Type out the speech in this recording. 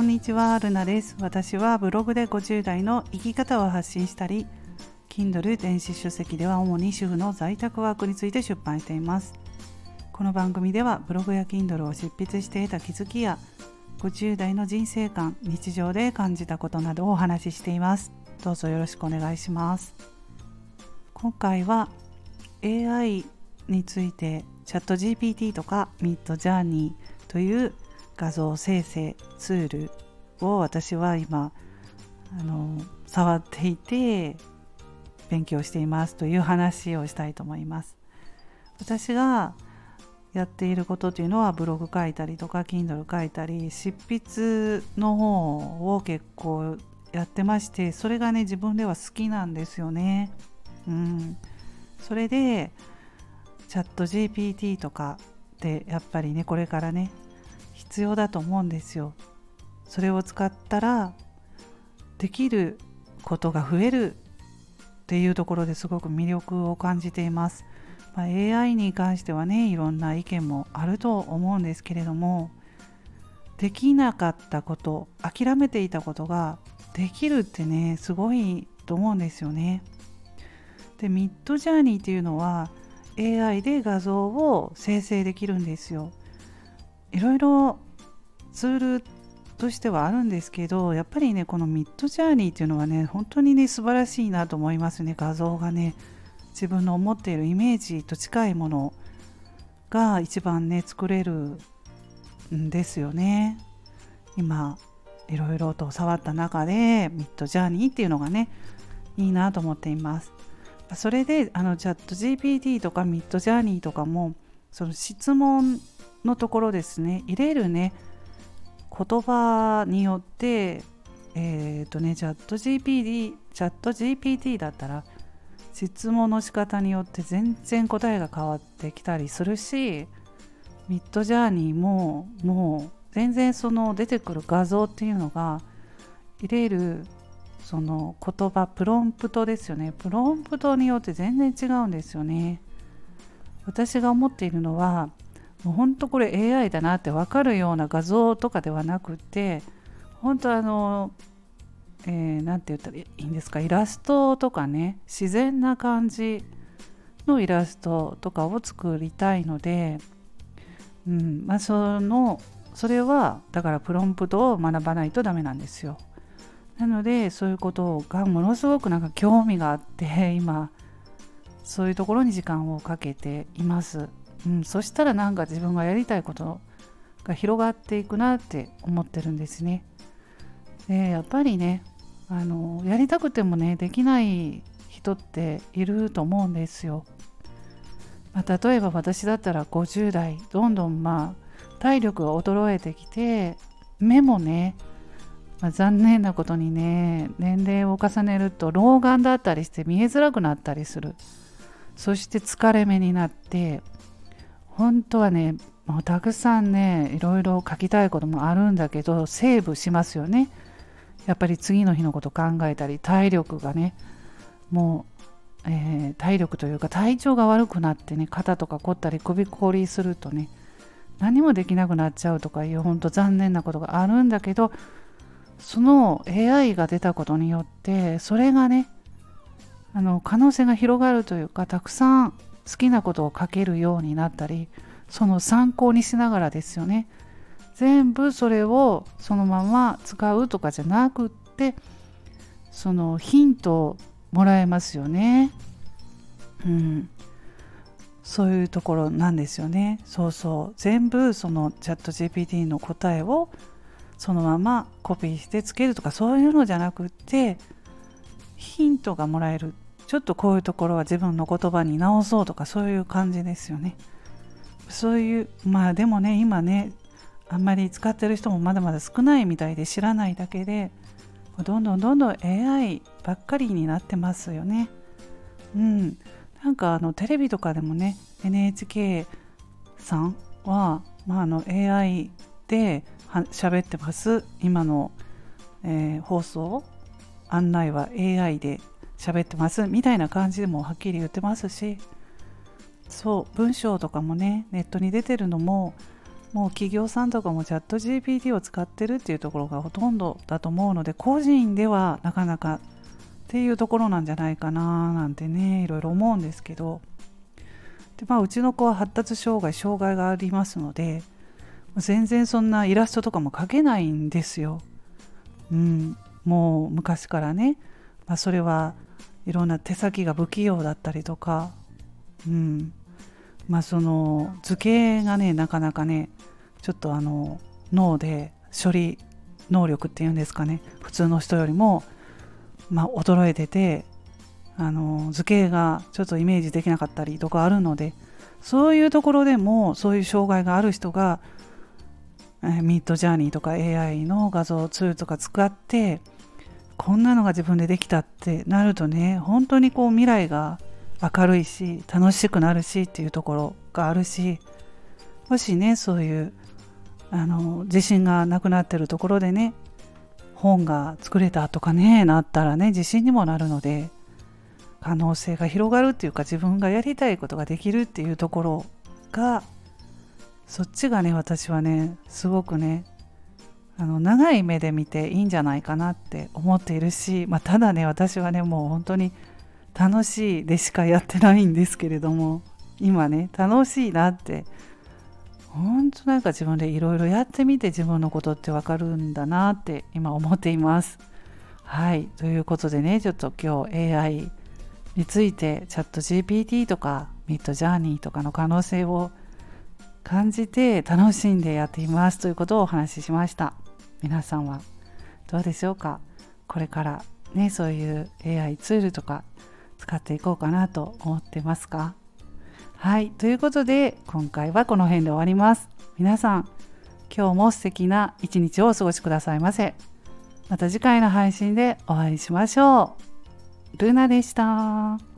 こんにちは、ルナです。私はブログで50代の生き方を発信したり、Kindle 電子書籍では主に主婦の在宅ワークについて出版しています。この番組ではブログや Kindle を執筆して得た気づきや50代の人生観、日常で感じたことなどをお話ししています。どうぞよろしくお願いします。今回は AI についてチャット GPT とか Midjourney という画像生成ツールを私は今あの触っていて勉強していますという話をしたいと思います。私がやっていることというのはブログ書いたりとか Kindle 書いたり執筆の方を結構やってましてそれがね自分では好きなんですよね。うん、それでチャット GPT とかってやっぱりねこれからね必要だと思うんですよ。それを使ったらできることが増えるっていうところですごく魅力を感じています。まあ、AI に関してはねいろんな意見もあると思うんですけれどもできなかったこと諦めていたことができるってねすごいと思うんですよね。でミッドジャーニーっていうのは AI で画像を生成できるんですよ。いろいろツールとしてはあるんですけどやっぱりねこのミッドジャーニーっていうのはね本当にね素晴らしいなと思いますね。画像がね自分の思っているイメージと近いものが一番ね作れるんですよね。今いろいろと触った中でミッドジャーニーっていうのがねいいなと思っています。それであのチャット GPT とかミッドジャーニーとかもその質問のところですね入れるね言葉によってえっ、ー、とねチャット GPT チャット GPT だったら質問の仕方によって全然答えが変わってきたりするしミッドジャーニーももう全然その出てくる画像っていうのが入れるその言葉プロンプトですよね。プロンプトによって全然違うんですよね。私が思っているのはもうほんとこれ AI だなって分かるような画像とかではなくて本当あの何、えー、て言ったらいいんですかイラストとかね自然な感じのイラストとかを作りたいので、うんまあ、そのそれはだからプロンプトを学ばないとダメなんですよ。なのでそういうことがものすごくなんか興味があって今そういうところに時間をかけています。うん、そしたらなんか自分がやりたいことが広がっていくなって思ってるんですね。でやっぱりねあのやりたくてもねできない人っていると思うんですよ。まあ、例えば私だったら50代どんどんまあ体力が衰えてきて目もね、まあ、残念なことにね年齢を重ねると老眼だったりして見えづらくなったりするそして疲れ目になって本当はねもうたくさんねいろいろ書きたいこともあるんだけどセーブしますよね。やっぱり次の日のこと考えたり体力がねもう、えー、体力というか体調が悪くなってね肩とか凝ったり首こりするとね何もできなくなっちゃうとかいう本当残念なことがあるんだけどその AI が出たことによってそれがねあの可能性が広がるというかたくさん好きなことを書けるようになったりその参考にしながらですよね。全部それをそのまま使うとかじゃなくってそのヒントをもらえますよね。うん。そういうところなんですよね。そうそう。全部そのチャット GPT の答えをそのままコピーしてつけるとかそういうのじゃなくってヒントがもらえる。ちょっとこういうところは自分の言葉に直そうとかそういう感じですよね。そういうまあでもね今ねあんまり使ってる人もまだまだ少ないみたいで知らないだけでどんどんどんどん AI ばっかりになってますよね。うん、なんかあのテレビとかでもね NHK さんは、まあ、あの AI で喋ってます今の、えー、放送案内は AI で喋ってますみたいな感じでもはっきり言ってますしそう文章とかもねネットに出てるのももう企業さんとかもチャット GPT を使ってるっていうところがほとんどだと思うので個人ではなかなかっていうところなんじゃないかななんてねいろいろ思うんですけど。で、まあ、うちの子は発達障害障害がありますので全然そんなイラストとかも描けないんですよ。うん、もう昔からね、まあ、それはいろんな手先が不器用だったりとか、うん。まあ、その図形がねなかなかねちょっとあの脳で処理能力っていうんですかね。普通の人よりも、まあ、衰えててあの図形がちょっとイメージできなかったりとかあるのでそういうところでもそういう障害がある人がミッドジャーニーとか AI の画像ツールとか使ってこんなのが自分でできたってなるとね本当にこう未来が明るいし楽しくなるしっていうところがあるしもしねそういうあの自信がなくなってるところでね本が作れたとかねなったらね自信にもなるので可能性が広がるっていうか自分がやりたいことができるっていうところがそっちがね私はねすごくねあの長い目で見ていいんじゃないかなって思っているし、まあ、ただね私はねもう本当に楽しいでしかやってないんですけれども今ね楽しいなって本当なんか自分でいろいろやってみて自分のことってわかるんだなって今思っています。はいということでねちょっと今日 AI についてチャット GPT とかミッドジャーニーとかの可能性を感じて楽しんでやっていますということをお話ししました皆さんはどうでしょうか？これからねそういう AI ツールとか使っていこうかなと思ってますか？はいということで今回はこの辺で終わります。皆さん今日も素敵な一日をお過ごしくださいませ。また次回の配信でお会いしましょう。ルナでした。